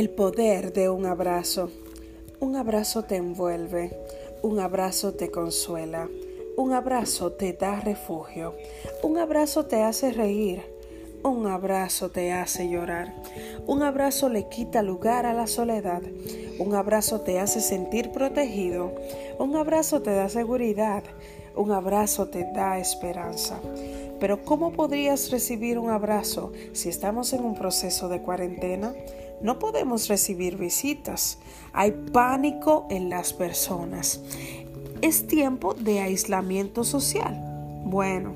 El poder de un abrazo. Un abrazo te envuelve, un abrazo te consuela, un abrazo te da refugio, un abrazo te hace reír, un abrazo te hace llorar, un abrazo le quita lugar a la soledad, un abrazo te hace sentir protegido, un abrazo te da seguridad, un abrazo te da esperanza. Pero ¿cómo podrías recibir un abrazo si estamos en un proceso de cuarentena? No podemos recibir visitas. Hay pánico en las personas. Es tiempo de aislamiento social. Bueno,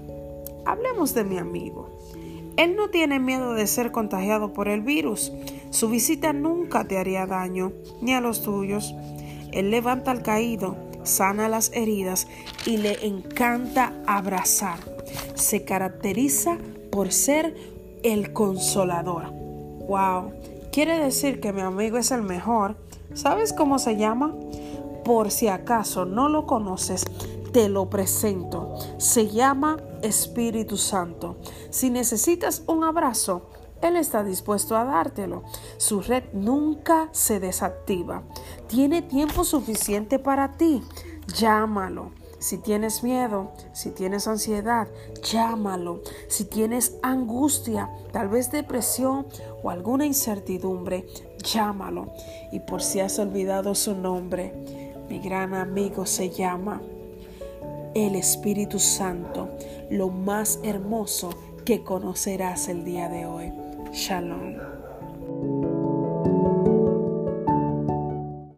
hablemos de mi amigo. Él no tiene miedo de ser contagiado por el virus. Su visita nunca te haría daño, ni a los tuyos. Él levanta al caído, sana las heridas y le encanta abrazar. Se caracteriza por ser el consolador. ¡Wow! Quiere decir que mi amigo es el mejor. ¿Sabes cómo se llama? Por si acaso no lo conoces, te lo presento. Se llama Espíritu Santo. Si necesitas un abrazo, Él está dispuesto a dártelo. Su red nunca se desactiva. Tiene tiempo suficiente para ti. Llámalo. Si tienes miedo, si tienes ansiedad, llámalo. Si tienes angustia, tal vez depresión o alguna incertidumbre, llámalo. Y por si has olvidado su nombre, mi gran amigo se llama el Espíritu Santo, lo más hermoso que conocerás el día de hoy. Shalom.